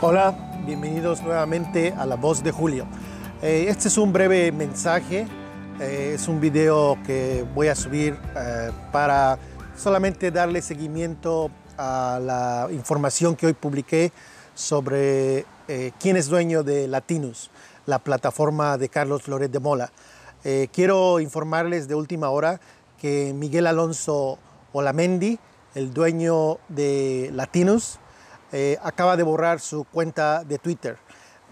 Hola, bienvenidos nuevamente a La Voz de Julio. Eh, este es un breve mensaje, eh, es un video que voy a subir eh, para solamente darle seguimiento a la información que hoy publiqué sobre quién es dueño de Latinus, la plataforma de Carlos Loret de Mola. quiero informarles de última hora que Miguel Alonso Olamendi, el dueño de Latinus, eh, acaba de borrar su cuenta de Twitter.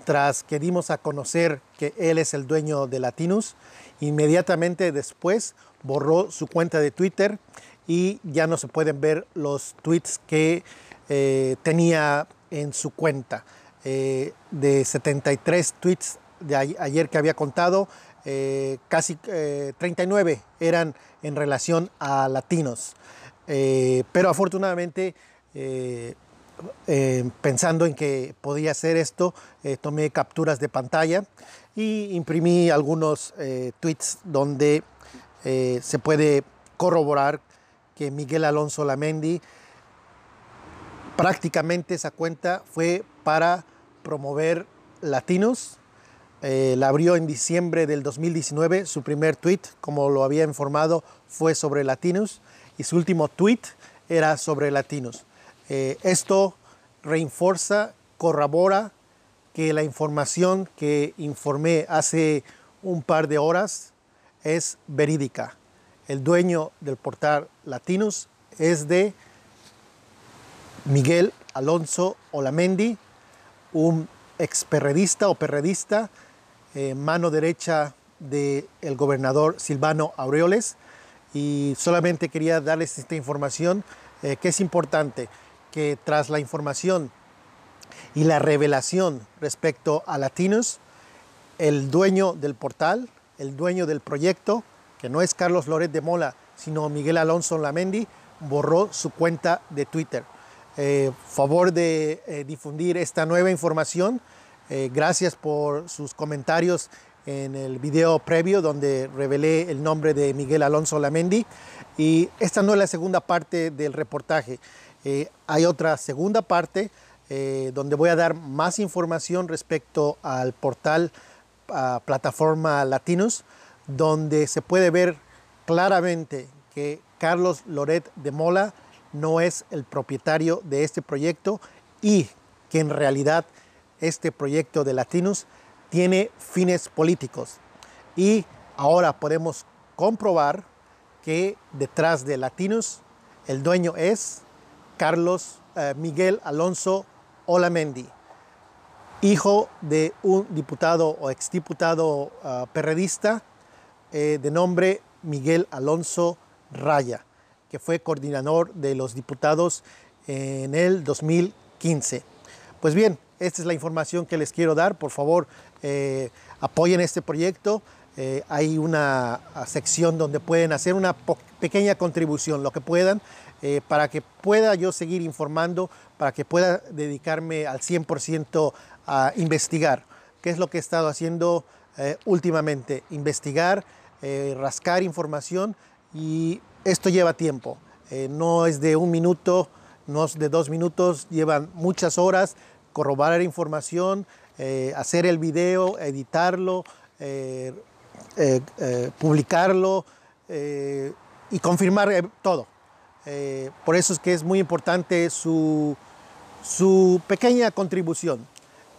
Tras que dimos a conocer que él es el dueño de Latinus, inmediatamente después borró su cuenta de Twitter y ya no se pueden ver los tweets que eh, tenía en su cuenta. Eh, de 73 tweets de ayer que había contado, casi 39 eran en relación a latinos. pero afortunadamente eh, pensando en que podía hacer esto, eh, tomé capturas de pantalla y imprimí algunos eh, tweets donde se puede corroborar que Miguel Alonso Lamendi prácticamente esa cuenta fue para promover latinos. la abrió en diciembre del 2019. Su primer tweet, como lo había informado, fue sobre latinos y su último tweet era sobre latinos. Eh, esto reinforza, corrobora que la información que informé hace un par de horas es verídica. El dueño del portal Latinos es de Miguel Alonso Olamendi, un experredista o perredista, eh, mano derecha del gobernador Silvano Aureoles. Y solamente quería darles esta información eh, que es importante que tras la información y la revelación respecto a Latinos, el dueño del portal, el dueño del proyecto, que no es Carlos Loret de Mola, sino Miguel Alonso Lamendi, borró su cuenta de Twitter. Eh, favor de eh, difundir esta nueva información. Eh, gracias por sus comentarios en el video previo donde revelé el nombre de Miguel Alonso Lamendi. Y esta no es la segunda parte del reportaje. Eh, hay otra segunda parte eh, donde voy a dar más información respecto al portal plataforma Latinos, donde se puede ver claramente que Carlos Loret de Mola no es el propietario de este proyecto y que en realidad este proyecto de Latinos tiene fines políticos. Y ahora podemos comprobar que detrás de Latinos el dueño es Carlos eh, Miguel Alonso Olamendi, hijo de un diputado o exdiputado uh, perredista eh, de nombre Miguel Alonso Raya, que fue coordinador de los diputados en el 2015. Pues bien, esta es la información que les quiero dar. Por favor, apoyen este proyecto. Hay una sección donde pueden hacer una pequeña contribución, lo que puedan. Eh, para que pueda yo seguir informando, para que pueda dedicarme al 100% a investigar, qué es lo que he estado haciendo eh, últimamente, investigar, eh, rascar información y esto lleva tiempo, no es de un minuto, no es de dos minutos, llevan muchas horas corroborar información, hacer el video, editarlo, publicarlo y confirmar todo. Eh, por eso es que es muy importante su, su pequeña contribución.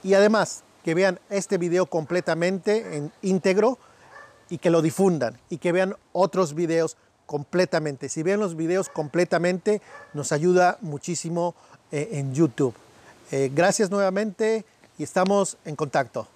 Y además, que vean este video completamente en íntegro y que lo difundan y que vean otros videos completamente. Si ven los videos completamente, nos ayuda muchísimo eh, en YouTube. Eh, gracias nuevamente y estamos en contacto.